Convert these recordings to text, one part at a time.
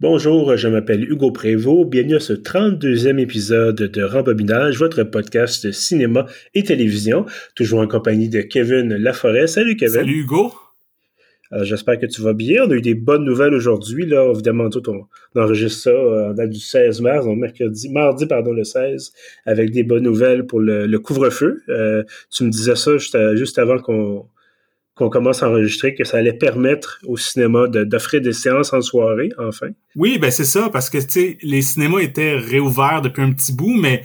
Bonjour, je m'appelle Hugo Prévost. Bienvenue à ce 32e épisode de Rembobinage, votre podcast de cinéma et télévision, toujours en compagnie de Kevin Laforêt. Salut Kevin. Salut Hugo. Euh, j'espère que tu vas bien. On a eu des bonnes nouvelles aujourd'hui. Là, évidemment, tout on, enregistre ça euh, en date du 16 mars, donc mercredi, mardi, pardon, le 16, avec des bonnes nouvelles pour le, couvre-feu. Euh, tu me disais ça juste, juste avant qu'on qu'on commence à enregistrer, que ça allait permettre au cinéma d'offrir des séances en soirée, enfin. Oui, ben c'est ça, parce que tu sais, les cinémas étaient réouverts depuis un petit bout, mais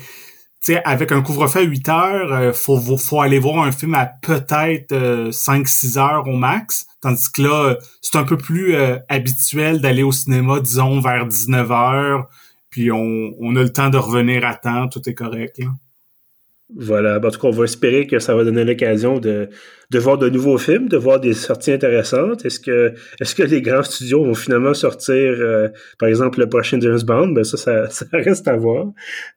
tu sais, avec un couvre-feu à 8 heures, euh, faut, faut aller voir un film à peut-être 5-6 euh, heures au max. Tandis que là, c'est un peu plus euh, habituel d'aller au cinéma, disons, vers 19 heures, puis on, on a le temps de revenir à temps, tout est correct. Là. Voilà. En tout cas, on va espérer que ça va donner l'occasion de, de voir de nouveaux films, de voir des sorties intéressantes. Est-ce que, les grands studios vont finalement sortir, euh, par exemple, le prochain James Bond? Ben ça, ça, reste à voir.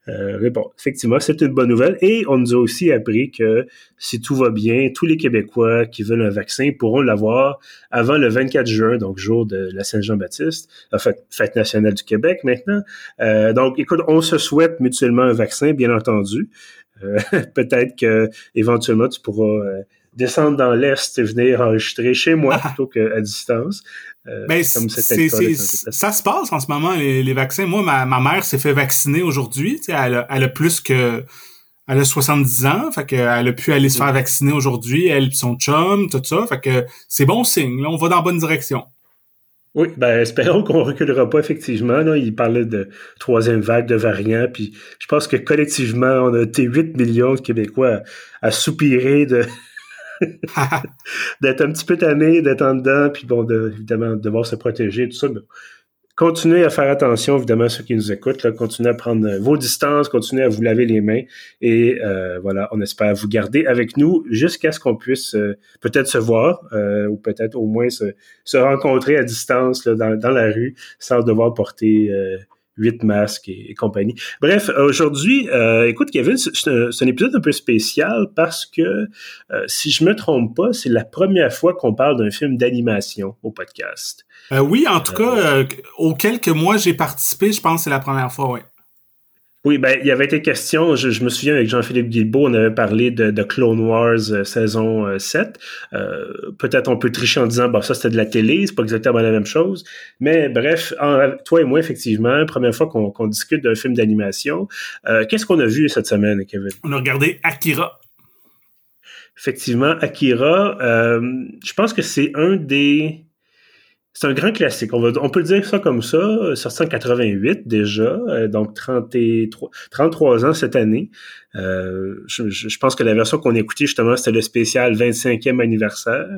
Euh, mais bon, effectivement, c'est une bonne nouvelle. Et on nous a aussi appris que si tout va bien, tous les Québécois qui veulent un vaccin pourront l'avoir avant le 24 juin, donc jour de la Saint-Jean-Baptiste, en fait, fête nationale du Québec maintenant. Euh, donc, écoute, on se souhaite mutuellement un vaccin, bien entendu. Euh, peut-être que éventuellement tu pourras euh, descendre dans l'est et venir enregistrer chez moi ah. plutôt qu'à distance. Euh, ben, comme c'était ça se passe en ce moment les, vaccins. Moi, ma, ma mère s'est fait vacciner aujourd'hui. Elle a, elle a plus que elle a 70 ans, fait qu'elle a pu aller se faire vacciner aujourd'hui, elle et son chum, tout ça. Fait que c'est bon signe. Là, on va dans la bonne direction. Oui, ben espérons qu'on reculera pas effectivement. Là. Il parlait de troisième vague de variants, puis je pense que collectivement, on a été 8 millions de Québécois à, soupirer de d'être un petit peu tannés, d'être en dedans, puis bon, de, évidemment, devoir se protéger, tout ça continuez à faire attention, évidemment, à ceux qui nous écoutent. Continuez à prendre vos distances, continuez à vous laver les mains. Et euh, voilà, on espère vous garder avec nous jusqu'à ce qu'on puisse euh, peut-être se voir euh, ou peut-être au moins se, rencontrer à distance dans, la rue sans devoir porter huit masques et, compagnie. Bref, aujourd'hui, écoute, Kevin, c'est un, épisode un peu spécial parce que, si je me trompe pas, c'est la première fois qu'on parle d'un film d'animation au podcast. Euh, oui, en tout cas, euh, auquel que moi j'ai participé, je pense que c'est la première fois, oui. Oui, ben, il y avait été question, je, me souviens avec Jean-Philippe Guilbeault, on avait parlé de, Clone Wars euh, saison 7. Peut-être on peut tricher en disant, bah ça c'était de la télé, c'est pas exactement la même chose. Mais bref, toi et moi, effectivement, première fois qu'on discute d'un film d'animation. Qu'est-ce qu'on a vu cette semaine, Kevin? On a regardé Akira. Effectivement, Akira, je pense que c'est un des c'est un grand classique. On, va, on peut dire ça comme ça, sorti en 88 déjà, euh, donc 33, 33 ans cette année. Euh, je, pense que la version qu'on a écoutée justement, c'était le spécial 25e anniversaire.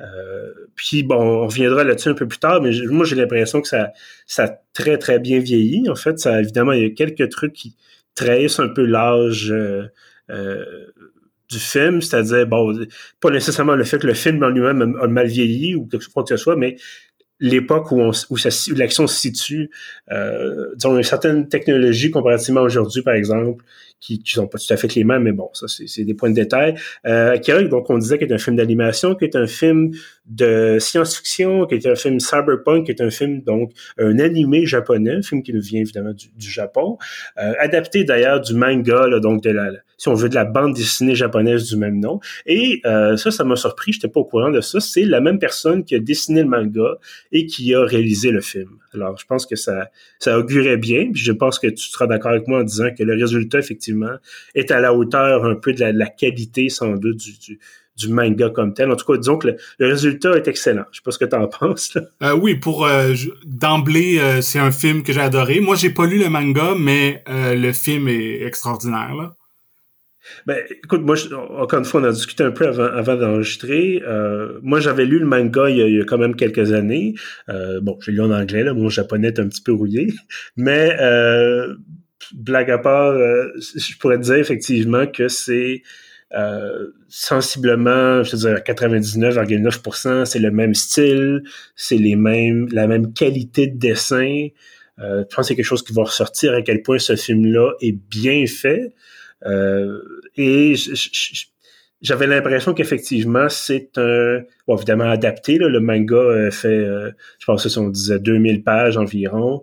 Euh, puis bon, on reviendra là-dessus un peu plus tard, mais moi j'ai l'impression que ça, ça a très très bien vieilli. En fait, ça évidemment il y a quelques trucs qui trahissent un peu l'âge. du film, c'est-à-dire, bon, pas nécessairement le fait que le film en lui-même a mal vieilli ou quelque chose que ce soit, mais l'époque où, on, où, l'action se situe, euh, disons, une certaine technologie comparativement aujourd'hui, par exemple, qui ne sont pas tout à fait les mêmes, mais bon, ça, c'est des points de détail. Euh, donc, on disait qu'il est un film d'animation, qui est un film de science-fiction, qui est un film cyberpunk, qui est un film, donc, un animé japonais, un film qui nous vient évidemment du, Japon, euh, adapté d'ailleurs du manga, là, donc de la, si on veut, de la bande dessinée japonaise du même nom. Et euh, ça, ça m'a surpris, j'étais pas au courant de ça. C'est la même personne qui a dessiné le manga et qui a réalisé le film. Alors, je pense que ça, ça augurait bien. Puis je pense que tu seras d'accord avec moi en disant que le résultat, effectivement, est à la hauteur un peu de la, qualité, sans doute, du, du, manga comme tel. En tout cas, disons que le, résultat est excellent. Je sais pas ce que tu en penses. Euh, oui, pour euh, d'emblée, euh, c'est un film que j'ai adoré. Moi, j'ai pas lu le manga, mais le film est extraordinaire. Là. Ben, écoute, moi, encore une fois, on a discuté un peu avant, avant d'enregistrer. Euh, moi, j'avais lu le manga il y, a, quand même quelques années. Euh, bon, j'ai lu en anglais, là, mon japonais est un petit peu rouillé. Mais, euh, blague à part, euh, je pourrais dire effectivement que c'est euh, sensiblement, je veux dire, 99,9%, c'est le même style, c'est la même qualité de dessin. je pense que c'est quelque chose qui va ressortir à quel point ce film-là est bien fait. Euh, et j'avais l'impression qu'effectivement, c'est un... Bon, évidemment adapté, le manga fait, je pense que on disait 2000 pages environ,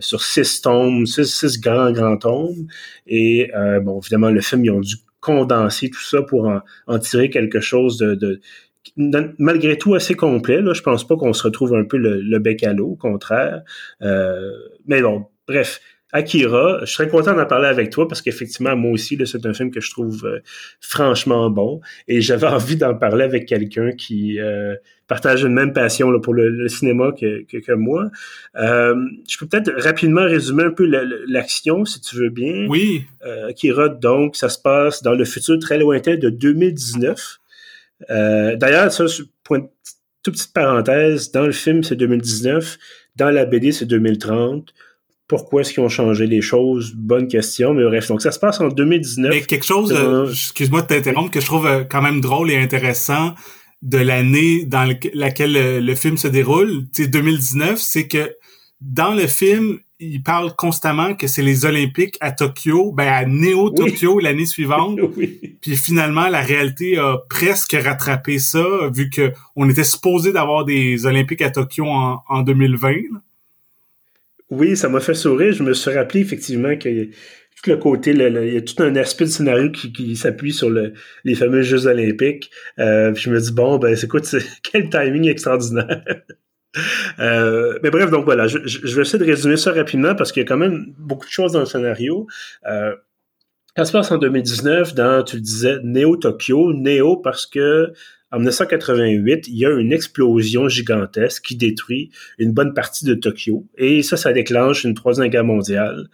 sur six tomes, six, grands, grands tomes. Et bon, évidemment, le film, ils ont dû condenser tout ça pour en, tirer quelque chose de, malgré tout assez complet. Là, je pense pas qu'on se retrouve un peu le, bec à l'eau, au contraire. Euh, mais bon, bref. Akira, je serais content d'en parler avec toi parce qu'effectivement, moi aussi, c'est un film que je trouve euh, franchement bon et j'avais envie d'en parler avec quelqu'un qui euh, partage une même passion là, pour le, cinéma que, que, moi. je peux peut-être rapidement résumer un peu l'action, si tu veux bien. Oui. Akira, donc, ça se passe dans le futur très lointain de 2019. Euh, d'ailleurs, ça, une toute petite parenthèse, dans le film, c'est 2019. Dans la BD, c'est 2030. Pourquoi est-ce qu'ils ont changé les choses? Bonne question, mais bref. Donc, ça se passe en 2019. Mais quelque chose, euh, excuse-moi de t'interrompre, que je trouve euh, quand même drôle et intéressant de l'année dans laquelle le, film se déroule, tu 2019, c'est que dans le film, il parle constamment que c'est les Olympiques à Tokyo, ben à Néo Tokyo l'année suivante. Puis finalement, la réalité a presque rattrapé ça, vu que on était supposé d'avoir des Olympiques à Tokyo en, en 2020. Oui, ça m'a fait sourire. Je me suis rappelé effectivement que tout le côté, il y a tout un aspect du scénario qui, s'appuie sur le, les fameux Jeux olympiques. Euh, je me dis, bon, ben, c'est quel timing extraordinaire. Euh, mais bref, donc voilà, je, vais essayer de résumer ça rapidement parce qu'il y a quand même beaucoup de choses dans le scénario. Euh, ça se passe en 2019 dans, tu le disais, Néo Tokyo. Néo parce que en 1988, il y a une explosion gigantesque qui détruit une bonne partie de Tokyo. Et ça, ça déclenche une troisième guerre mondiale.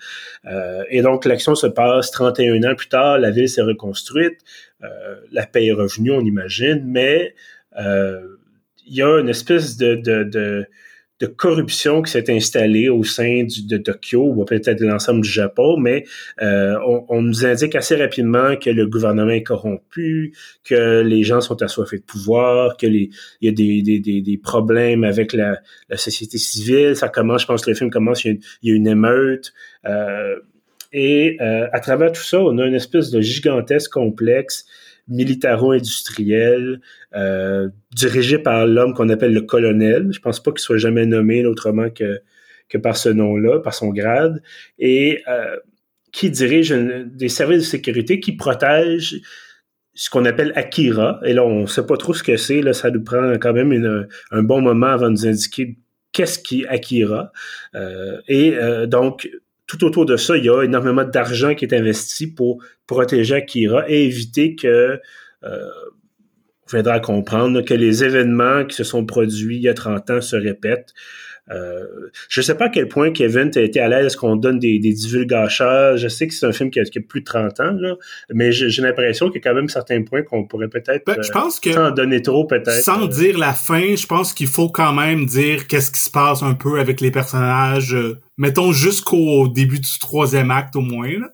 Euh, et donc, l'action se passe 31 ans plus tard. La ville s'est reconstruite. Euh, la paix est revenue, on imagine. Mais euh, il y a une espèce de, de, de, de corruption qui s'est installée au sein de Tokyo ou peut-être de l'ensemble du Japon, mais euh, on, nous indique assez rapidement que le gouvernement est corrompu, que les gens sont assoiffés de pouvoir, que les, il y a des, des, des, des problèmes avec la, la, société civile. Ça commence, je pense que le film commence, il y a une, il y a une émeute. Euh, et euh, à travers tout ça, on a une espèce de gigantesque complexe militaro-industriel, euh, dirigé par l'homme qu'on appelle le colonel. Je pense pas qu'il soit jamais nommé autrement que, par ce nom-là, par son grade, et euh, qui dirige des services de sécurité qui protègent ce qu'on appelle Akira. Et là, on sait pas trop ce que c'est. Là, ça nous prend quand même un bon moment avant de nous indiquer qu'est-ce qui Akira. Euh, et donc, tout autour de ça, il y a énormément d'argent qui est investi pour protéger Akira et éviter que, euh, on comprendre, que les événements qui se sont produits il y a 30 ans se répètent. Euh, je ne sais pas à quel point Kevin a été à l'aise qu'on donne des, des divulgateurs. Je sais que c'est un film qui a, plus de 30 ans, là, mais j'ai l'impression qu'il y a quand même certains points qu'on pourrait peut-être ben, je pense que sans donner trop peut-être. Sans euh, dire la fin, je pense qu'il faut quand même dire qu'est-ce qui se passe un peu avec les personnages. Euh, mettons jusqu'au début du troisième acte au moins. Là.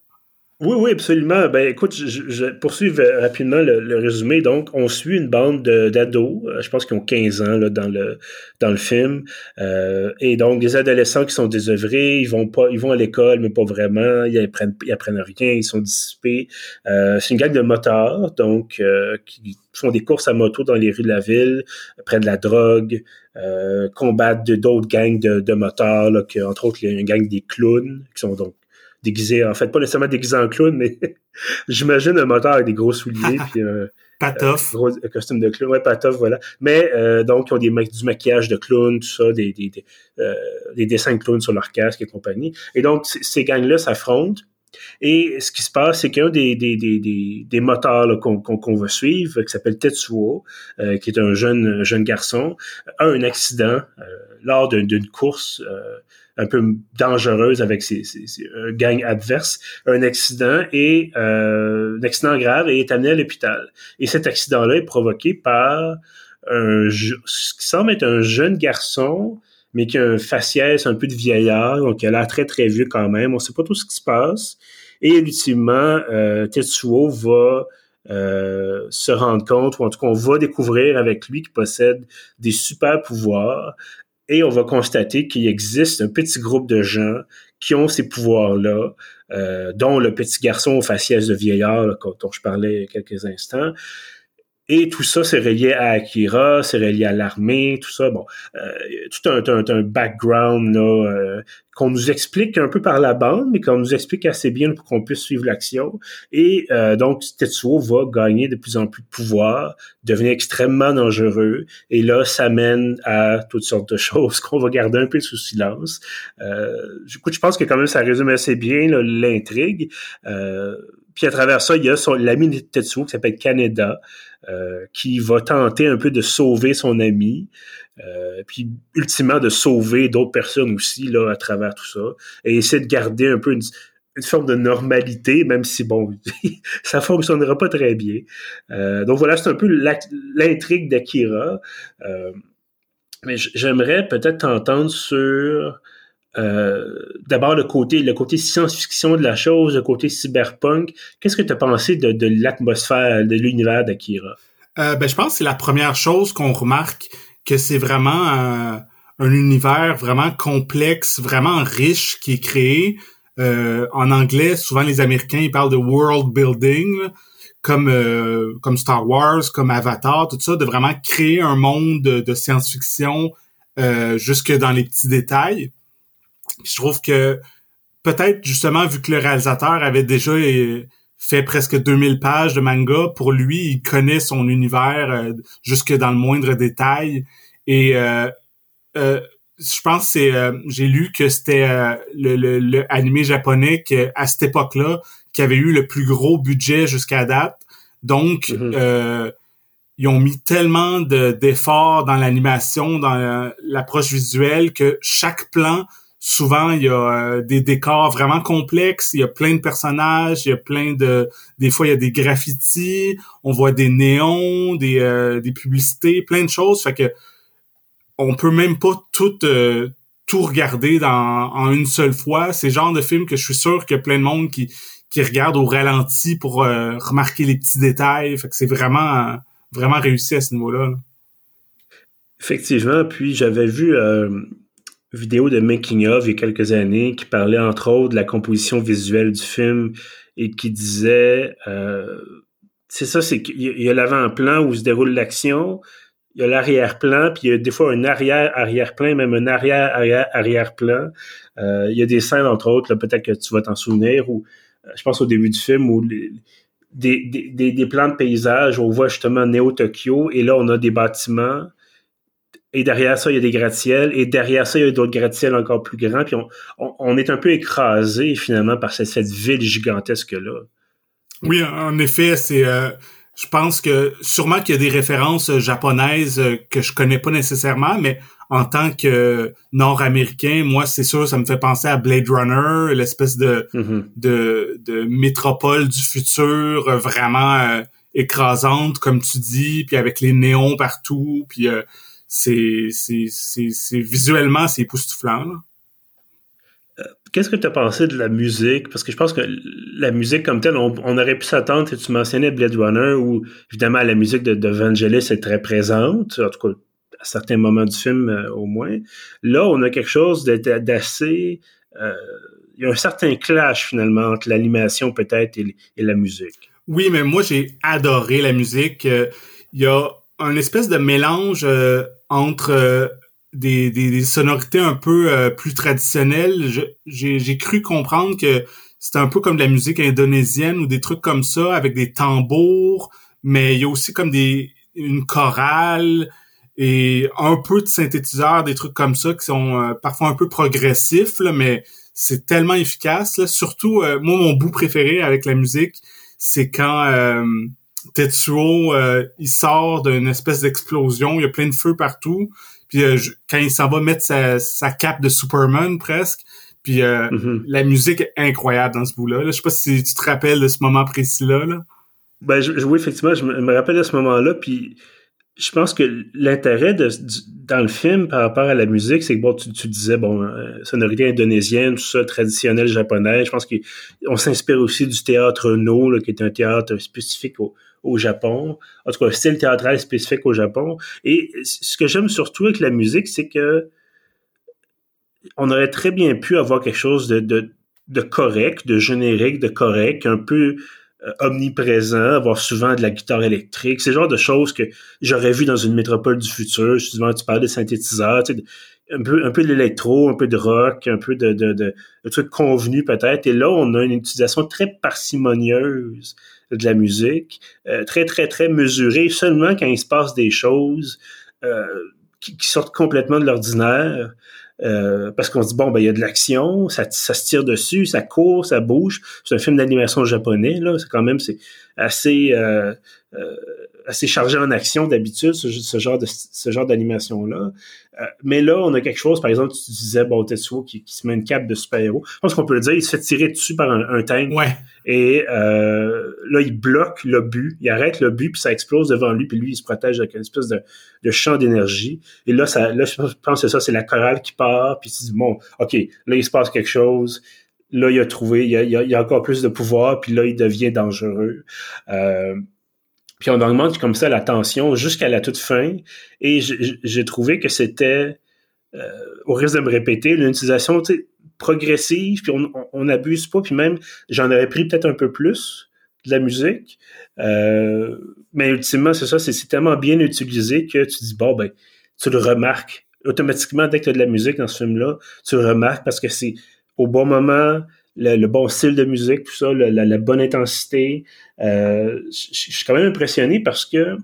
Oui, oui, absolument. Ben, écoute, je, je poursuis rapidement le, résumé. Donc, on suit une bande d'ados, euh, je pense qu'ils ont 15 ans là, dans le dans le film, euh, et donc des adolescents qui sont désœuvrés, ils vont pas, ils vont à l'école, mais pas vraiment, ils apprennent, ils apprennent rien, ils sont dissipés. Euh, c'est une gang de motards, donc euh, qui font des courses à moto dans les rues de la ville, prennent de la drogue, euh, combattent d'autres gangs de, de motards, là, que, entre autres une gang des clowns, qui sont donc déguisé, en fait, pas nécessairement déguisé en clown, mais j'imagine un moteur avec des gros souliers, puis un, Patoff. gros costume de clown, ouais, patoff, voilà. Mais euh, donc, ils ont des, du maquillage de clown, tout ça, des, des, des, euh, des dessins de clown sur leur casque et compagnie. Et donc, ces gangs-là s'affrontent. Et ce qui se passe, c'est qu'un des, des, des, des, moteurs qu'on veut suivre, qui s'appelle Tetsuo, euh, qui est un jeune, jeune garçon, a un accident euh, lors d'une course euh, un peu dangereuse avec ses, ses, un gang adverse, un accident et euh, un accident grave et est amené à l'hôpital. Et cet accident-là est provoqué par un, ce qui semble être un jeune garçon, mais qui a un faciès un peu de vieillard, donc il a l'air très très vieux quand même. On sait pas tout ce qui se passe. Et ultimement, euh, Tetsuo va euh, se rendre compte, ou en tout cas, on va découvrir avec lui qu'il possède des super pouvoirs et on va constater qu'il existe un petit groupe de gens qui ont ces pouvoirs-là, euh, dont le petit garçon au faciès de vieillard dont je parlais quelques instants. Et tout ça, c'est relié à Akira, c'est relié à l'armée, tout ça. Bon, euh, tout un, un, un background là, euh, qu'on nous explique un peu par la bande, mais qu'on nous explique assez bien pour qu'on puisse suivre l'action. Et euh, donc, Tetsuo va gagner de plus en plus de pouvoir, devenir extrêmement dangereux. Et là, ça mène à toutes sortes de choses qu'on va garder un peu sous silence. Euh, coup, je pense que quand même, ça résume assez bien l'intrigue. Euh, puis à travers ça, il y a l'ami de Tetsuo qui s'appelle Kaneda, euh, qui va tenter un peu de sauver son ami, euh, puis ultimement de sauver d'autres personnes aussi là à travers tout ça, et essayer de garder un peu une, forme de normalité, même si bon, ça fonctionnera pas très bien. Euh, donc voilà, c'est un peu l'intrigue d'Akira. mais j'aimerais peut-être t'entendre sur d'abord le côté science-fiction de la chose, le côté cyberpunk. Qu'est-ce que tu as pensé de, l'atmosphère, de l'univers d'Akira? Euh, ben, je pense que c'est la première chose qu'on remarque que c'est vraiment un, un, univers vraiment complexe, vraiment riche qui est créé. Euh, en anglais, souvent les Américains parlent de world building, comme euh, Star Wars, comme Avatar, tout ça, de vraiment créer un monde de, science-fiction euh, jusque dans les petits détails je trouve que peut-être justement vu que le réalisateur avait déjà euh, fait presque 2000 pages de manga, pour lui, il connaît son univers euh, jusque dans le moindre détail. Et euh, je pense c'est j'ai lu que c'était le, le, animé japonais que, à cette époque-là qui avait eu le plus gros budget jusqu'à date. Donc mm-hmm. ils ont mis tellement d'efforts dans l'animation, dans l'approche visuelle que chaque plan souvent il y a euh, des décors vraiment complexes, il y a plein de personnages, il y a plein de des fois il y a des graffitis, on voit des néons, des euh, des publicités, plein de choses. Fait que on peut même pas tout euh, tout regarder dans en une seule fois, c'est le genre de film que je suis sûr qu'il y a plein de monde qui qui regarde au ralenti pour remarquer les petits détails, fait que c'est vraiment vraiment réussi à ce niveau-là. Effectivement, puis j'avais vu vidéo de making of il y a quelques années qui parlait entre autres de la composition visuelle du film et qui disait euh, c'est ça c'est qu'il y a l'avant-plan où se déroule l'action il y a l'arrière-plan puis il y a des fois un arrière arrière-plan même un arrière arrière arrière-plan euh, il y a des scènes entre autres peut-être que tu vas t'en souvenir ou euh, je pense au début du film où des, des, des, plans de paysage où on voit justement Neo Tokyo et là on a des bâtiments et derrière ça, il y a des gratte-ciels. Et derrière ça, il y a d'autres gratte-ciels encore plus grands. Puis on, on, est un peu écrasé finalement par cette, cette ville gigantesque-là. Oui, en effet, c'est. Euh, je pense que sûrement qu'il y a des références euh, japonaises euh, que je connais pas nécessairement, mais en tant que Nord-Américain, moi, c'est sûr, ça me fait penser à Blade Runner, l'espèce de, mm-hmm. de, de métropole du futur vraiment écrasante, comme tu dis, puis avec les néons partout, puis c'est c'est visuellement c'est époustouflant. Euh, qu'est-ce que tu as pensé de la musique? Parce que je pense que la musique comme telle, on, aurait pu s'attendre, tu mentionnais Blade Runner, où évidemment la musique de, de Vangelis est très présente, en tout cas à certains moments du film euh, au moins. Là, on a quelque chose d'assez... Euh, il y a un certain clash finalement entre l'animation peut-être et, et, la musique. Oui, mais moi j'ai adoré la musique. Il y a un espèce de mélange entre euh, des, des, sonorités un peu euh, plus traditionnelles. J'ai cru comprendre que c'était un peu comme de la musique indonésienne ou des trucs comme ça avec des tambours, mais il y a aussi comme des une chorale et un peu de synthétiseurs, des trucs comme ça qui sont euh, parfois un peu progressifs, là, mais c'est tellement efficace. Là. Surtout, moi, mon bout préféré avec la musique, c'est quand Tetsuo, euh, il sort d'une espèce d'explosion, il y a plein de feu partout. Puis euh, quand il s'en va mettre sa, sa, cape de Superman presque, puis euh, mm-hmm. la musique est incroyable dans ce bout-là. Je sais pas si tu te rappelles de ce moment précis-là. Là. Ben je, oui, effectivement, je me, rappelle de ce moment-là. Puis je pense que l'intérêt de, dans le film par rapport à la musique, c'est que bon, tu, tu disais bon, sonorité indonésienne, tout ça, traditionnel japonais. Je pense qu'on s'inspire aussi du théâtre No, là, qui est un théâtre spécifique au, au Japon, en tout cas un style théâtral spécifique au Japon. Et ce que j'aime surtout avec la musique, c'est que on aurait très bien pu avoir quelque chose de, correct, de générique, de correct, un peu omniprésent, avoir souvent de la guitare électrique. C'est le genre de choses que j'aurais vu dans une métropole du futur. Justement, tu parlais de synthétiseurs, un peu, un de l'électro, un peu de rock, un peu de, de, de, de trucs convenus peut-être. Et là, on a une utilisation très parcimonieuse de la musique, euh, très, très, très mesurée, seulement quand il se passe des choses euh, qui, qui, sortent complètement de l'ordinaire. Euh, parce qu'on se dit bon ben il y a de l'action, ça, ça se tire dessus, ça court, ça bouge. C'est un film d'animation japonais là, c'est quand même c'est assez euh, euh, assez chargé en action d'habitude, ce, genre de ce genre d'animation là. Euh, mais là, on a quelque chose, par exemple, tu disais bon Tetsuo qui, qui se met une cape de super-héros. Je pense qu'on peut le dire, il se fait tirer dessus par un, un tank. Ouais. Et euh, là, il bloque le but, il arrête le but, puis ça explose devant lui, puis lui, il se protège avec une espèce de, de champ d'énergie. Et là, ça, là, je pense que c'est ça, c'est la chorale qui part, puis tu dis bon, ok, là, il se passe quelque chose là, il a trouvé, il a, il a, il a encore plus de pouvoir, puis là, il devient dangereux. Euh, puis on augmente comme ça la tension jusqu'à la toute fin. Et j'ai trouvé que c'était, euh, au risque de me répéter, l'utilisation progressive, puis on n'abuse pas, puis même j'en aurais pris peut-être un peu plus de la musique. Euh, mais ultimement, c'est ça, c'est tellement bien utilisé que tu dis, bon, ben, tu le remarques. Automatiquement, dès que tu as de la musique dans ce film-là, tu le remarques parce que c'est au bon moment, le, bon style de musique, tout ça, la, bonne intensité. Euh, je suis quand même impressionné parce que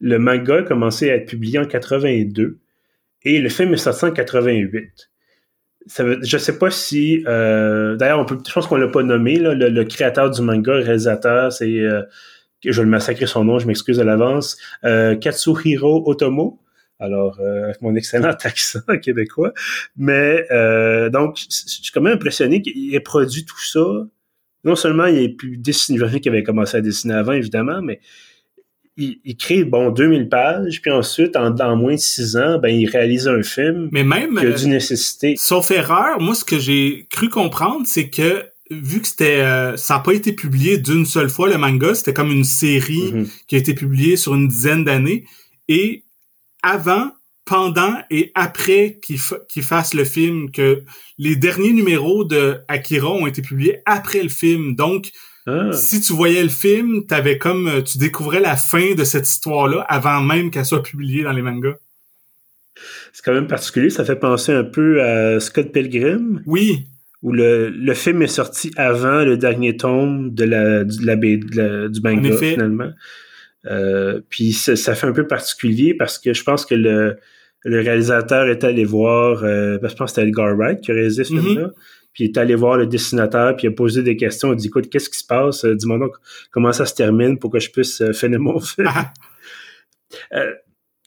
le manga a commencé à être publié en 82 et le film est sorti en 88. Ça veut, je sais pas si euh, d'ailleurs je pense qu'on l'a pas nommé là, le, créateur du manga réalisateur c'est euh, je vais le massacrer son nom je m'excuse à l'avance Katsuhiro Otomo alors euh, avec mon excellent accent québécois. Mais euh, donc, je suis quand même impressionné qu'il ait produit tout ça. Non seulement il est plus dessiné, qu'il avait commencé à dessiner avant, évidemment, mais il, il, crée, bon, 2000 pages, puis ensuite, en, moins de six ans, ben, il réalise un film mais même, qui a dû nécessiter. Sauf erreur, moi, ce que j'ai cru comprendre, c'est que vu que c'était euh, ça n'a pas été publié d'une seule fois le manga, c'était comme une série mm-hmm. qui a été publiée sur une dizaine d'années et avant, pendant et après qu'il fasse le film, que les derniers numéros de Akira ont été publiés après le film. Donc, ah. si tu voyais le film, t'avais comme tu découvrais la fin de cette histoire-là avant même qu'elle soit publiée dans les mangas. C'est quand même particulier, ça fait penser un peu à Scott Pilgrim. Oui. Où le, le film est sorti avant le dernier tome de la, de la, du manga, finalement. Euh, puis ça, ça, fait un peu particulier parce que je pense que le, le réalisateur est allé voir, euh, je pense que c'était Edgar Wright qui a réalisé ce film-là, mm-hmm. puis il est allé voir le dessinateur, puis il a posé des questions, il a dit, écoute, qu'est-ce qui se passe? Euh, dis-moi donc comment ça se termine pour que je puisse euh, finir mon film. Ah. euh,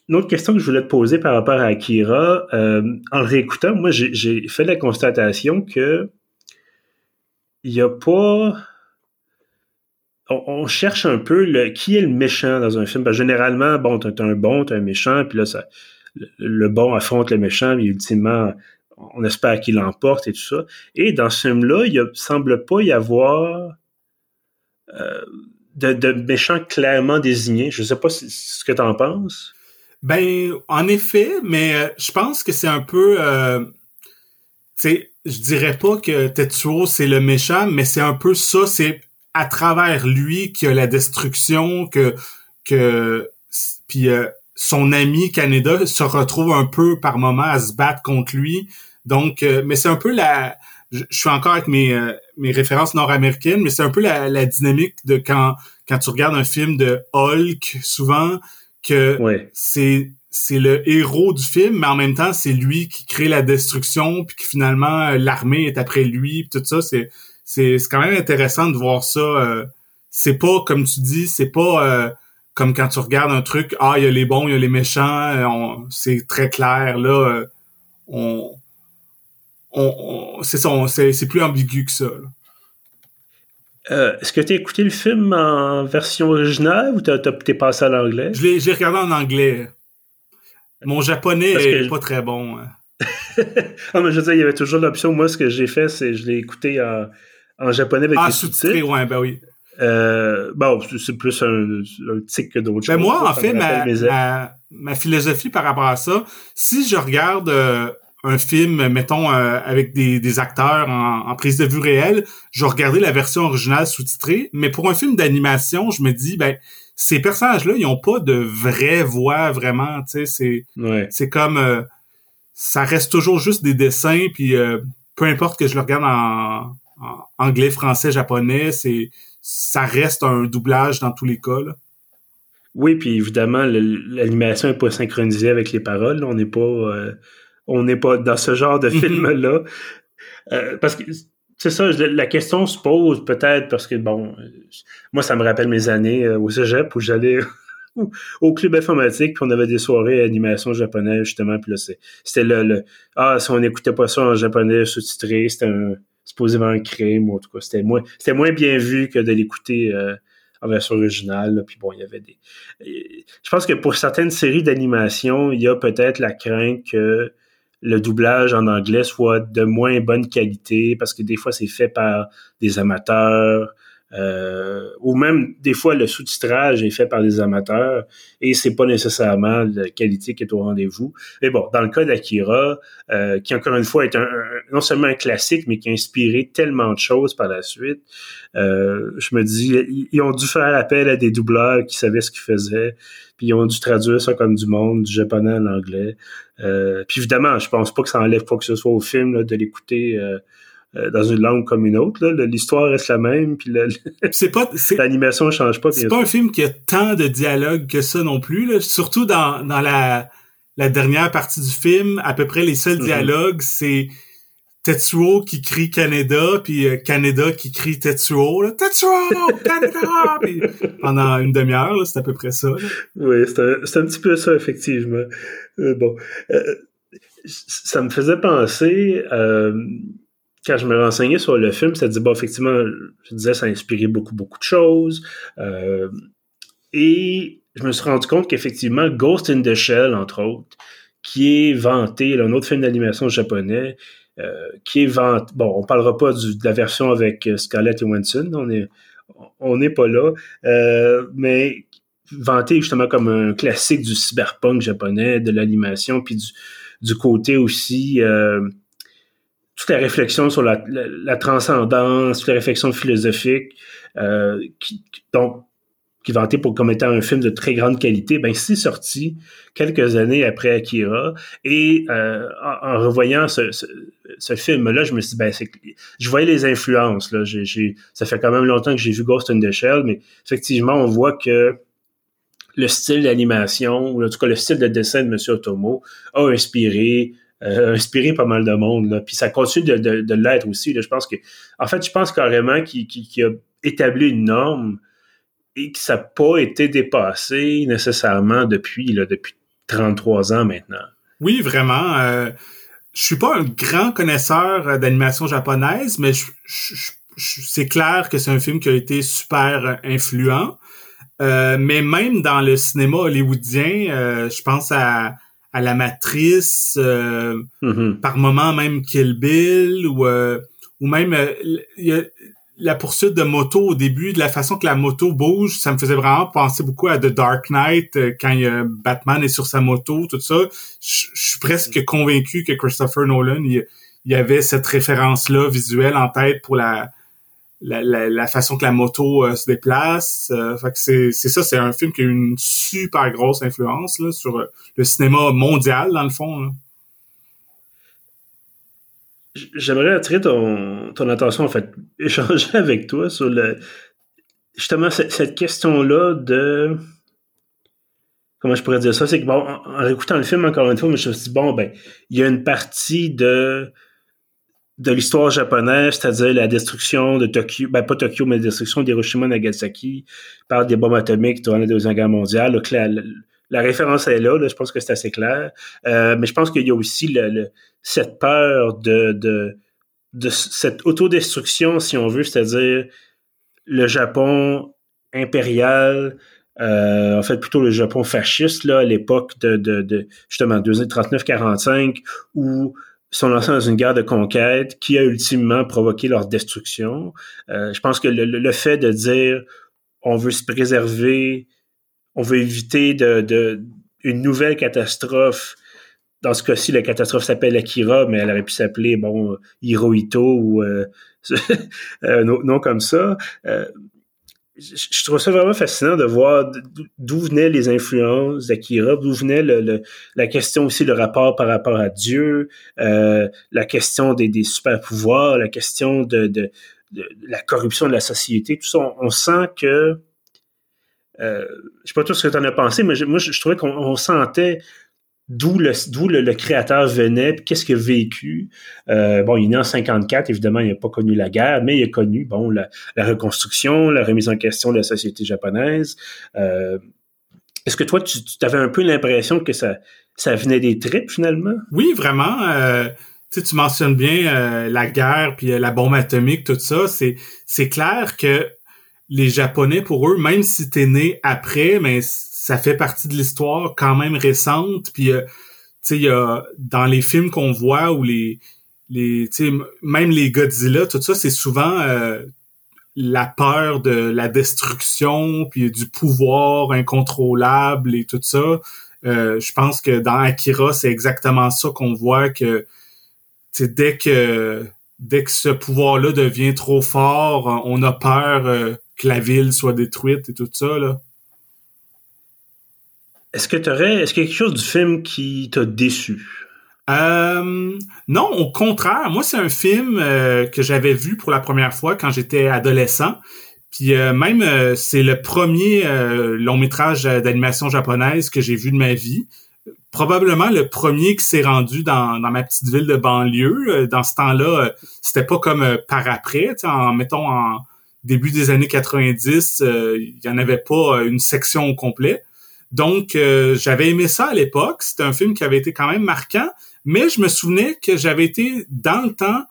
une autre question que je voulais te poser par rapport à Akira, euh, en le réécoutant, moi, j'ai fait la constatation que il n'y a pas on, cherche un peu qui est le méchant dans un film. généralement, bon, t'as un bon, t'as un méchant, puis là, le, bon affronte le méchant, mais ultimement, on espère qu'il l'emporte et tout ça. Et dans ce film-là, il semble pas y avoir euh, de, méchants clairement désignés. Je ne sais pas ce que tu en penses. Ben, en effet, mais euh, je pense que c'est un peu... Euh, tu sais, je dirais pas que Tetsuo, c'est le méchant, mais c'est un peu ça, c'est à travers lui qu'il y a la destruction, que que puis euh, son ami Canada se retrouve un peu par moment à se battre contre lui. Donc, euh, mais c'est un peu la, je, suis encore avec mes euh, mes références nord-américaines, mais c'est un peu la, la, dynamique de quand quand tu regardes un film de Hulk, souvent que c'est c'est le héros du film, mais en même temps c'est lui qui crée la destruction, puis que finalement l'armée est après lui, puis tout ça c'est c'est quand même intéressant de voir ça. Euh, c'est pas, comme tu dis, c'est pas euh, comme quand tu regardes un truc, ah, il y a les bons, il y a les méchants, euh, c'est très clair. Là, on, on, c'est ça, c'est plus ambigu que ça. Est-ce que tu as écouté le film en version originale ou t'es passé à l'anglais? Je l'ai regardé en anglais. Mon japonais est pas très bon. Hein. ah, mais je veux dire, il y avait toujours l'option. Moi, ce que j'ai fait, c'est je l'ai écouté en, en japonais avec ah, sous-titres. ouais, ben oui. Euh, bon, c'est plus un, un tic que d'autres ben Moi, en fait, ma, ma, philosophie par rapport à ça, si je regarde euh, un film, mettons, euh, avec des, des acteurs en, prise de vue réelle, je regardais la version originale sous-titrée. Mais pour un film d'animation, je me dis, ben, ces personnages-là, ils ont pas de vraie voix vraiment. Tu sais, c'est c'est comme euh, ça reste toujours juste des dessins. Puis euh, peu importe que je le regarde en, anglais, français, japonais, c'est ça reste un doublage dans tous les cas. Là. Oui, puis évidemment, l'animation n'est pas synchronisée avec les paroles. On n'est pas on n'est pas dans ce genre de film-là. Euh, parce que c'est ça, la question se pose peut-être parce que, bon, moi, ça me rappelle mes années euh, au cégep où j'allais au club informatique, puis on avait des soirées animation japonaise, justement, puis là, c'était le, Ah, si on n'écoutait pas ça en japonais sous-titré, c'était un supposément un crime, ou en tout cas, c'était moins, c'était moins bien vu que de l'écouter euh, en version originale, puis bon, il y avait des... Je pense que pour certaines séries d'animation, il y a peut-être la crainte que le doublage en anglais soit de moins bonne qualité parce que des fois c'est fait par des amateurs euh, ou même des fois le sous-titrage est fait par des amateurs et c'est pas nécessairement la qualité qui est au rendez-vous. Mais bon, dans le cas d'Akira, euh, qui encore une fois est un, non seulement un classique, mais qui a inspiré tellement de choses par la suite, euh, je me dis, ils ont dû faire appel à des doubleurs qui savaient ce qu'ils faisaient, puis ils ont dû traduire ça comme du monde, du japonais à l'anglais. Euh, puis évidemment, je pense pas que ça enlève quoi que ce soit au film là, de l'écouter euh, dans une langue comme une autre. L'histoire reste la même, puis c'est pas l'animation change pas. C'est pas un film qui a tant de dialogue que ça non plus. Là. Surtout dans, dans la, la dernière partie du film, à peu près les seuls mm-hmm. dialogues, c'est Tetsuo qui crie Canada, puis euh, Canada qui crie Tetsuo. Là, Tetsuo! Canada! pendant une demi-heure, c'est à peu près ça. Oui, c'est un, un, petit peu ça, effectivement. Euh, bon. Euh, ça me faisait penser, quand je me renseignais sur le film, ça disait, bon, effectivement, je disais, ça a inspiré beaucoup, beaucoup de choses. et je me suis rendu compte qu'effectivement, Ghost in the Shell, entre autres, qui est vanté, là, un autre film d'animation japonais, euh, qui est vente. Bon, on parlera pas de la version avec euh, Scarlett Johansson, on est on n'est pas là, euh, mais vanté justement comme un classique du cyberpunk japonais, de l'animation, puis du, du, côté aussi toute la réflexion sur la, la, transcendance, toute la réflexion philosophique, qui, donc qui vanté pour comme étant un film de très grande qualité, ben c'est sorti quelques années après Akira. Et euh, en, revoyant ce, ce, film-là, je me suis dit, ben je voyais les influences. Là, ça fait quand même longtemps que j'ai vu Ghost in the Shell, mais effectivement, on voit que le style d'animation, ou en tout cas le style de dessin de M. Otomo, a inspiré euh, inspiré pas mal de monde. Là. Puis ça continue de, l'être aussi. Je pense que, en fait, je pense carrément qu'il, a établi une norme et que ça n'a pas été dépassé nécessairement depuis, là, depuis 33 ans maintenant. Oui, vraiment. Euh, je suis pas un grand connaisseur d'animation japonaise, mais c'est clair que c'est un film qui a été super influent. Euh, mais même dans le cinéma hollywoodien, euh, je pense à, à La Matrice, euh, mm-hmm. par moment même Kill Bill, ou, ou même y a, la poursuite de moto au début, de la façon que la moto bouge, ça me faisait vraiment penser beaucoup à The Dark Knight euh, quand Batman est sur sa moto, tout ça. Je, suis presque convaincu que Christopher Nolan, il, y avait cette référence-là visuelle en tête pour la, la, façon que la moto euh, se déplace. Euh, fait que c'est, ça, c'est un film qui a une super grosse influence là, sur le cinéma mondial, dans le fond. J'aimerais attirer ton, ton attention, en fait, échanger avec toi sur le justement cette, question-là de comment je pourrais dire ça, c'est que bon, en, écoutant le film encore une fois, je me suis dit, bon, ben, il y a une partie de de l'histoire japonaise, c'est-à-dire la destruction de Tokyo, ben pas Tokyo, mais la destruction d'Hiroshima Nagasaki par des bombes atomiques durant la Deuxième Guerre mondiale. Donc, la, référence est là, je pense que c'est assez clair. Euh, mais je pense qu'il y a aussi cette peur de, cette autodestruction, si on veut, c'est-à-dire le Japon impérial, euh, en fait plutôt le Japon fasciste là à l'époque de, de, de justement 39-45 où sont lancés dans une guerre de conquête qui a ultimement provoqué leur destruction. Euh, je pense que le, le, fait de dire on veut se préserver, on veut éviter de, de une nouvelle catastrophe dans ce cas-ci, la catastrophe s'appelle Akira, mais elle aurait pu s'appeler, bon, Hirohito ou euh, un autre nom comme ça. Euh, je, trouve ça vraiment fascinant de voir d'où venaient les influences d'Akira, d'où venait le, la question aussi, le rapport par rapport à Dieu, euh, la question des, des super pouvoirs, la question de, de, de, la corruption de la société, tout ça. On, sent que euh, je sais pas tout ce que tu en as pensé, mais moi, je, trouvais qu'on sentait d'où le, créateur venait, qu'est-ce qu'il a vécu. Euh, bon, il est né en 54, évidemment, il n'a pas connu la guerre, mais il a connu, bon, la, reconstruction, la remise en question de la société japonaise. Euh, est-ce que toi, tu, avais un peu l'impression que ça, venait des tripes, finalement? Oui, vraiment. Euh, tu, mentionnes bien la guerre, puis la bombe atomique, tout ça. C'est, c'est clair que les Japonais, pour eux, même si t'es né après, mais ça fait partie de l'histoire quand même récente. Puis, euh, tu sais, a, dans les films qu'on voit ou les, les, même les Godzilla, tout ça, c'est souvent euh, la peur de la destruction, puis du pouvoir incontrôlable et tout ça. Euh, je pense que dans Akira, c'est exactement ça qu'on voit que, dès que dès que ce pouvoir-là devient trop fort, on a peur que la ville soit détruite et tout ça là. Est-ce que tu aurais, est-ce qu'il y a quelque chose du film qui t'a déçu? Euh, non, au contraire. Moi, c'est un film euh, que j'avais vu pour la première fois quand j'étais adolescent. Puis euh, même, c'est le premier long métrage d'animation japonaise que j'ai vu de ma vie. Probablement le premier qui s'est rendu dans, dans ma petite ville de banlieue. Dans ce temps-là, c'était pas comme par après. En mettons en début des années 90, il y en avait pas une section au complet. Donc, euh, j'avais aimé ça à l'époque. C'était un film qui avait été quand même marquant, mais je me souvenais que j'avais été, dans le temps,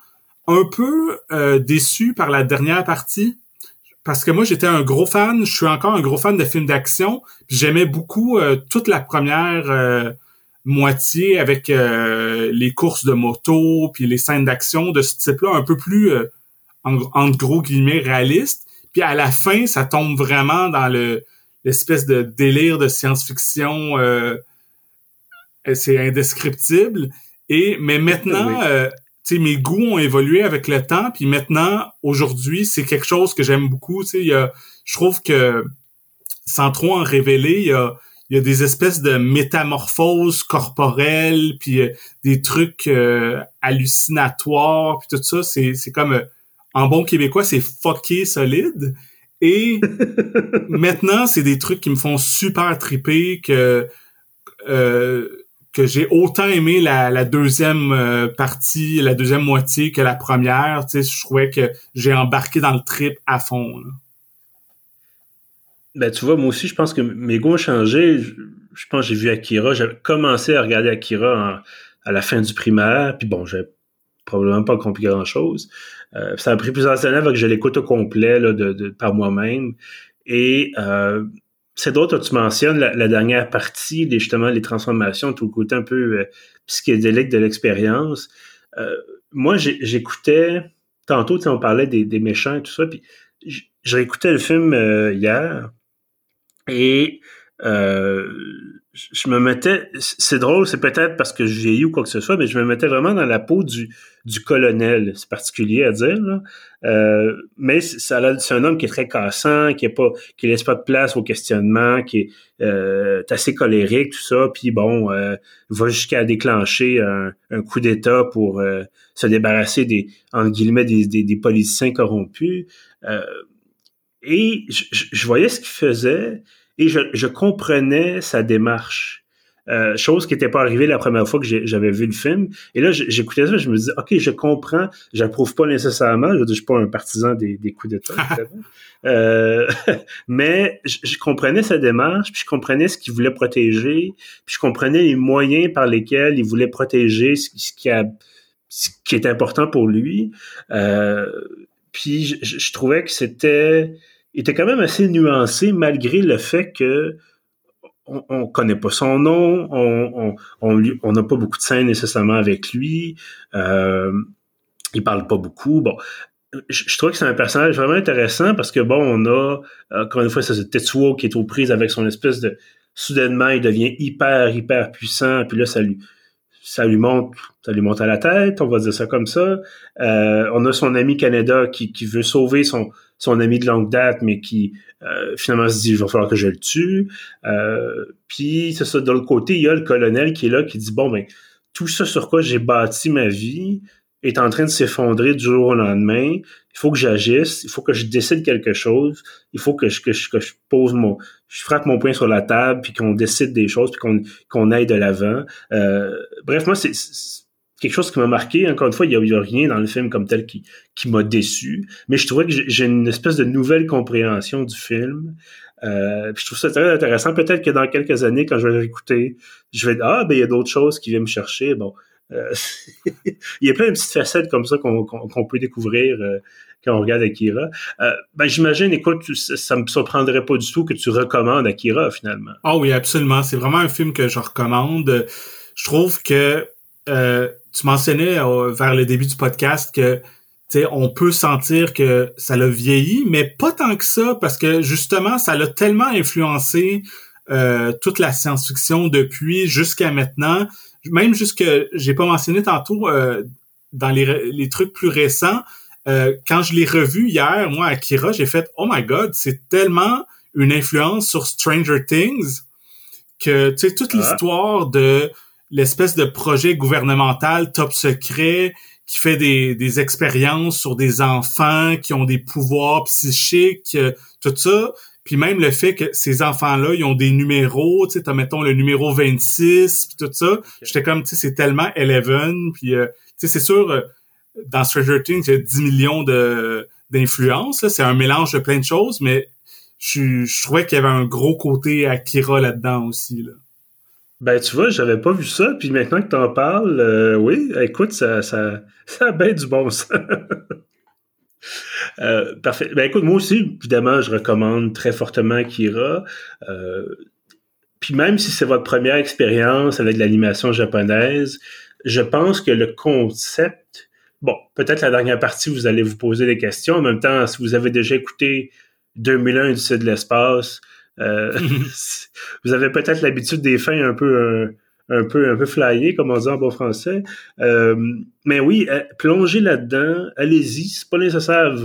un peu euh, déçu par la dernière partie. Parce que moi, j'étais un gros fan, je suis encore un gros fan de films d'action. J'aimais beaucoup euh, toute la première moitié avec les courses de moto, puis les scènes d'action de ce type-là, un peu plus, en, gros guillemets, réaliste. Puis à la fin, ça tombe vraiment dans le l'espèce de délire de science-fiction, euh, c'est indescriptible. Et mais maintenant, euh, tu sais, mes goûts ont évolué avec le temps, puis maintenant, aujourd'hui, c'est quelque chose que j'aime beaucoup. Tu sais, je trouve que sans trop en révéler, il y a il y a des espèces de métamorphoses corporelles, puis euh, des trucs hallucinatoires, puis tout ça. C'est c'est comme en bon québécois, c'est fucké solide. Et maintenant, c'est des trucs qui me font super triper que euh, j'ai autant aimé la, deuxième euh, partie, la deuxième moitié que la première. Tu sais, je trouvais que j'ai embarqué dans le trip à fond. Ben, tu vois, moi aussi, je pense que mes goûts ont changé. Je, pense que j'ai vu Akira. J'ai commencé à regarder Akira à la fin du primaire. Puis bon, j'ai probablement pas compris grand-chose. Euh, ça a pris plusieurs années avant que je l'écoute au complet là, de, par moi-même. Et euh, c'est d'autres, tu mentionnes la, dernière partie, les, justement les transformations, tout le côté un peu euh, psychédélique de l'expérience. Euh, moi, j'écoutais, tantôt, on parlait des, des, méchants et tout ça, puis écouté le film hier et je me mettais, c'est drôle, c'est peut-être parce que j'ai eu ou quoi que ce soit, mais je me mettais vraiment dans la peau du, du colonel. C'est particulier à dire, là. Euh, mais c'est un homme qui est très cassant, qui est pas, qui laisse pas de place au questionnement, qui est euh, assez colérique, tout ça. Puis bon, euh, va jusqu'à déclencher un, un coup d'État pour euh, se débarrasser des, en guillemets, des, des, des politiciens corrompus. Euh, et je, je voyais ce qu'il faisait et je, je comprenais sa démarche. Euh, chose qui n'était pas arrivée la première fois que j'avais vu le film. Et là, j'écoutais ça, je me disais, OK, je comprends, j'approuve pas nécessairement, je je suis pas un partisan des, des coups d'État, euh, mais je, comprenais sa démarche, puis je comprenais ce qu'il voulait protéger, puis je comprenais les moyens par lesquels il voulait protéger ce, qui, a, ce qui est important pour lui. Euh, puis je, je, trouvais que c'était était quand même assez nuancé malgré le fait que on, on connaît pas son nom, on on on n'a pas beaucoup de scènes nécessairement avec lui, euh, il parle pas beaucoup. Bon, je, trouve que c'est un personnage vraiment intéressant parce que bon, on a encore une fois c'est Tetsuo qui est aux prises avec son espèce de soudainement il devient hyper hyper puissant puis là ça lui ça lui monte, ça lui monte à la tête, on va dire ça comme ça. Euh, on a son ami Canada qui, qui veut sauver son, son ami de longue date, mais qui euh, finalement se dit il va falloir que je le tue. Euh, puis c'est ça, de l'autre côté, il y a le colonel qui est là, qui dit bon ben tout ça sur quoi j'ai bâti ma vie est en train de s'effondrer du jour au lendemain. Il faut que j'agisse, il faut que je décide quelque chose, il faut que je, que je, que je pose mon, je frappe mon poing sur la table, puis qu'on décide des choses, puis qu'on qu'on aille de l'avant. Euh, bref, moi, c'est quelque chose qui m'a marqué. Encore une fois, il n'y a, rien dans le film comme tel qui, qui m'a déçu, mais je trouvais que j'ai une espèce de nouvelle compréhension du film. Euh, je trouve ça très intéressant. Peut-être que dans quelques années, quand je vais l'écouter, je vais dire ah ben il y a d'autres choses qui viennent me chercher. Bon, euh, il y a plein de petites facettes comme ça qu'on peut découvrir euh, quand on regarde Akira. Ben, j'imagine, écoute, ça me surprendrait pas du tout que tu recommandes Akira finalement. Ah oui, absolument. C'est vraiment un film que je recommande. Je trouve que tu mentionnais vers le début du podcast que on peut sentir que ça l'a vieilli, mais pas tant que ça, parce que justement, ça l'a tellement influencé toute la science-fiction depuis jusqu'à maintenant même jusque j'ai pas mentionné tantôt euh, dans les, les, trucs plus récents, euh, quand je l'ai revu hier, moi Akira, j'ai fait oh my god, c'est tellement une influence sur Stranger Things que tu sais toute ah. l'histoire de l'espèce de projet gouvernemental top secret qui fait des, des expériences sur des enfants qui ont des pouvoirs psychiques, euh, tout ça, puis même le fait que ces enfants-là, ils ont des numéros, tu sais, t'as, mettons, le numéro 26, puis tout ça. J'étais comme, tu sais, c'est tellement Eleven, puis, euh, tu sais, c'est sûr, euh, dans Stranger Things, il y a 10 millions de d'influences, c'est un mélange de plein de choses, mais je, je trouvais qu'il y avait un gros côté Akira là-dedans aussi, là. Ben, tu vois, j'avais pas vu ça, puis maintenant que t'en parles, euh, oui, écoute, ça, ça, ça a bien du bon sens. Euh, parfait. Ben écoute, moi aussi, évidemment, je recommande très fortement Akira. Euh, puis même si c'est votre première expérience avec l'animation japonaise, je pense que le concept, bon, peut-être la dernière partie, vous allez vous poser des questions. En même temps, si vous avez déjà écouté 2001 Odyssée de l'espace, euh, vous avez peut-être l'habitude des fins un peu un peu un peu flyé, comme on dit en bon français. Euh, mais oui, euh, plongez là-dedans, allez-y. C'est pas nécessaire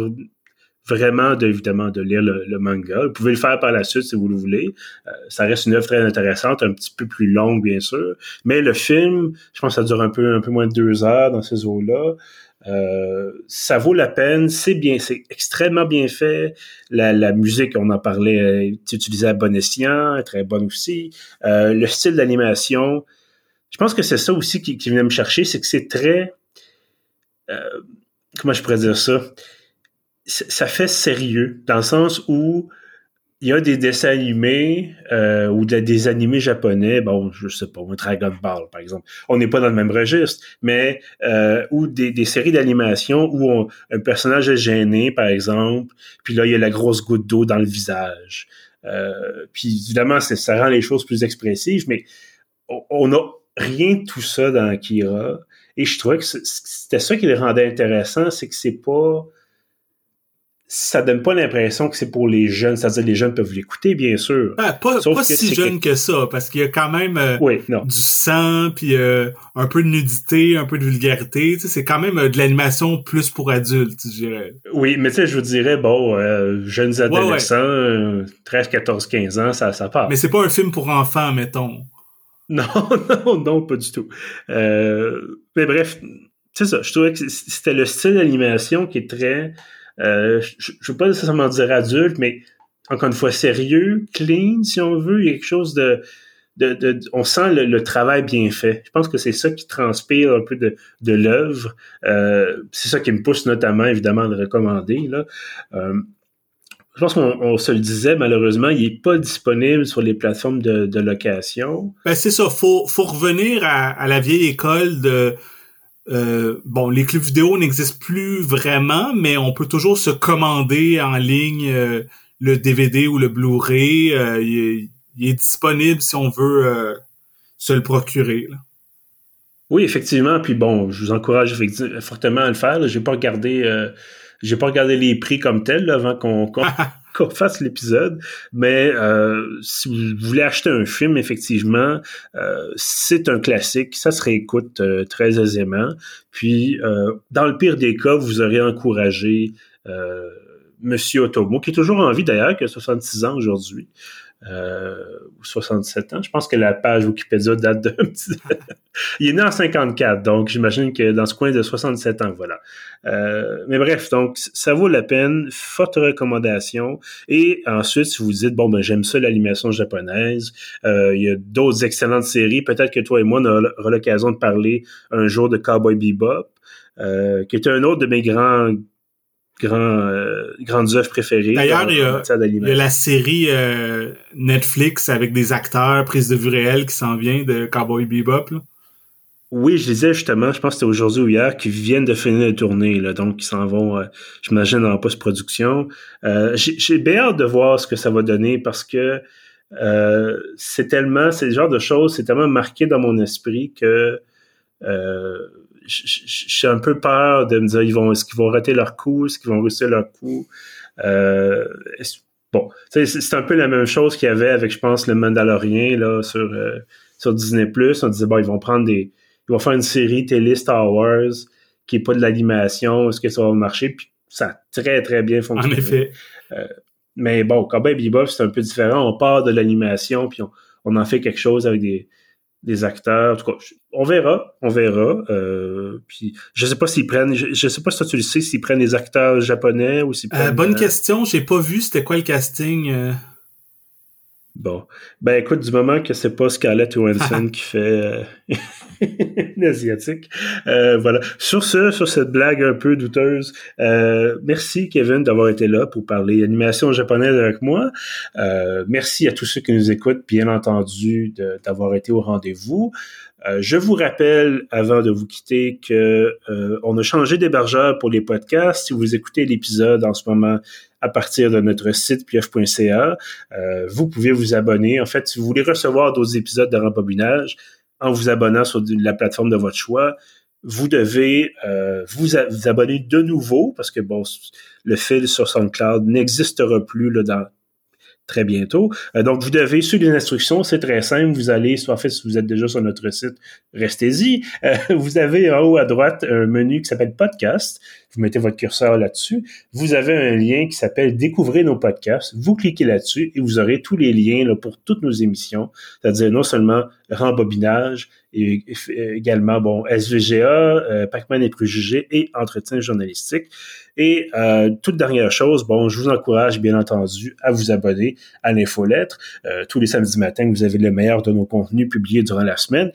vraiment de, évidemment de lire le, manga. Vous pouvez le faire par la suite si vous le voulez. Euh, ça reste une œuvre très intéressante, un petit peu plus longue bien sûr. Mais le film, je pense que ça dure un peu un peu moins de deux heures dans ces eaux-là. Euh, ça vaut la peine, c'est bien, c'est extrêmement bien fait. La, musique, on en parlait, euh, tu utilisais à bon escient, très bonne aussi. Euh, le style d'animation, je pense que c'est ça aussi qui, qui venait me chercher, c'est que c'est très, comment je pourrais dire ça, ça fait sérieux dans le sens où il y a des dessins animés euh, ou des animés japonais, bon, je sais pas, Dragon Ball, par exemple. On n'est pas dans le même registre, mais euh, ou des, des séries d'animation où un personnage est gêné, par exemple, puis là, il y a la grosse goutte d'eau dans le visage. Euh, puis évidemment, ça rend les choses plus expressives, mais on n'a rien de tout ça dans Akira. Et je trouvais que c'était ça qui le rendait intéressant, c'est que c'est pas ça donne pas l'impression que c'est pour les jeunes. C'est-à-dire les jeunes peuvent l'écouter, bien sûr. Ah, pas pas si jeune que ça, parce qu'il y a quand même euh, du sang, puis euh, un peu de nudité, un peu de vulgarité. Tu sais, c'est quand même euh, de l'animation plus pour adultes, je dirais. Oui, mais tu sais, je vous dirais, bon, jeunes adolescents, 13, 14, 15 ans, ça, ça part. Mais c'est pas un film pour enfants, mettons. Non, non, non, pas du tout. mais bref, c'est ça. Je trouvais que c'était le style d'animation qui est très euh, je ne veux pas nécessairement dire adulte, mais encore une fois, sérieux, clean, si on veut. Il y a quelque chose de... on sent le, travail bien fait. Je pense que c'est ça qui transpire un peu de, l'œuvre. Euh, c'est ça qui me pousse notamment, évidemment, à le recommander. Euh, je pense qu'on se le disait, malheureusement, il n'est pas disponible sur les plateformes de, de location. Ben c'est ça, faut, faut revenir à la vieille école de euh, bon, les clubs vidéo n'existent plus vraiment, mais on peut toujours se commander en ligne euh, le DVD ou le Blu-ray. Euh, il, est disponible si on veut se le procurer. Oui, effectivement. Puis bon, je vous encourage fortement à le faire. J'ai pas regardé, j'ai pas regardé les prix comme tels avant qu'on qu'on fasse l'épisode, mais euh, si vous voulez acheter un film, effectivement, euh, c'est un classique, ça se réécoute euh, très aisément. Puis, dans le pire des cas, vous aurez encouragé Monsieur Otomo, qui est toujours en vie d'ailleurs, qui a 66 ans aujourd'hui euh, 67 ans. Je pense que la page Wikipédia date de... il est né en 54, donc j'imagine que dans ce coin de 67 ans, voilà. Euh, mais bref, donc ça vaut la peine, forte recommandation. Et ensuite, si vous dites, bon, ben j'aime ça l'animation japonaise, euh, il y a d'autres excellentes séries, peut-être que toi et moi, on aura l'occasion de parler un jour de Cowboy Bebop, euh, qui est un autre de mes grands grand, euh, grandes œuvres préférées. D'ailleurs, il, y a la série euh, Netflix avec des acteurs, prise de vue réelle qui s'en vient de Cowboy Bebop. Là. Oui, je disais justement, je pense que c'était aujourd'hui ou hier, qu'ils viennent de finir la tournée, là, donc ils s'en vont, euh, j'imagine, en post-production. J'ai bien hâte de voir ce que ça va donner parce que c'est tellement, c'est le genre de choses, c'est tellement marqué dans mon esprit que j'ai un peu peur de me dire ils vont est-ce qu'ils vont rater leur coup, est-ce qu'ils vont réussir leur coup? Euh, bon, c'est un peu la même chose qu'il y avait avec, je pense, le Mandalorian là sur euh, sur Disney Plus. On disait bon, ils vont prendre des, ils vont faire une série télé Star Wars qui est pas de l'animation, est-ce que ça va marcher? Puis ça a très très bien fonctionné. En effet. Euh, mais bon, Cowboy Bebop c'est un peu différent. On part de l'animation puis on, on en fait quelque chose avec des des acteurs. En tout cas, on verra, on verra. Euh, puis je sais pas s'ils prennent, je, sais pas si toi tu le sais, s'ils prennent des acteurs japonais ou s'ils euh, prennent. bonne euh, question, j'ai pas vu c'était quoi le casting. Bon. Ben écoute, du moment que c'est pas Scarlett Johansson qui fait euh, asiatique. Euh, voilà. Sur ce, sur cette blague un peu douteuse, euh, merci Kevin d'avoir été là pour parler animation japonaise avec moi. Euh, merci à tous ceux qui nous écoutent, bien entendu, d'avoir été au rendez-vous. Euh, je vous rappelle, avant de vous quitter, que euh, on a changé d'hébergeur pour les podcasts. Si vous écoutez l'épisode en ce moment à partir de notre site pieuf.ca, euh, vous pouvez vous abonner. En fait, si vous voulez recevoir d'autres épisodes de rembobinage, en vous abonnant sur la plateforme de votre choix, vous devez vous, vous, abonner de nouveau parce que bon, le fil sur SoundCloud n'existera plus là, dans très bientôt. Euh, donc, vous devez suivre les instructions. C'est très simple. Vous allez, soit fait, si vous êtes déjà sur notre site, restez-y. Euh, vous avez en haut à droite un menu qui s'appelle Podcast. Vous mettez votre curseur là-dessus. Vous avez un lien qui s'appelle Découvrez nos podcasts. Vous cliquez là-dessus et vous aurez tous les liens pour toutes nos émissions. C'est-à-dire non seulement rembobinage, et également bon SVGA, euh, Pacman et préjugés et entretien journalistique. Et euh, toute dernière chose, bon, je vous encourage bien entendu à vous abonner à l'infolettre. Euh, tous les samedis matins, vous avez le meilleur de nos contenus publiés durant la semaine.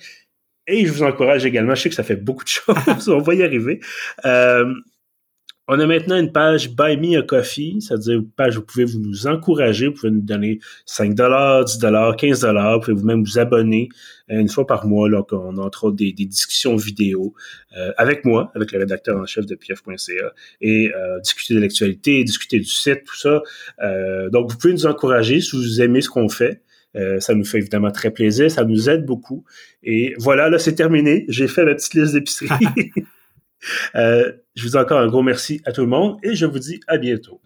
Et je vous encourage également, je sais que ça fait beaucoup de choses, on va y arriver. Euh, on a maintenant une page Buy Me a Coffee, c'est-à-dire une page où vous pouvez vous nous encourager, vous pouvez nous donner 5 dollars, 10 dollars, 15 dollars, vous pouvez vous-même vous abonner euh, une fois par mois, là, qu'on a entre autres des, discussions vidéo euh, avec moi, avec le rédacteur en chef de pf.ca, et euh, discuter de l'actualité, discuter du site, tout ça. donc, vous pouvez nous encourager si vous aimez ce qu'on fait. ça nous fait évidemment très plaisir, ça nous aide beaucoup. Et voilà, là, c'est terminé. J'ai fait ma petite liste d'épicerie. Euh, je vous dis encore un gros merci à tout le monde et je vous dis à bientôt.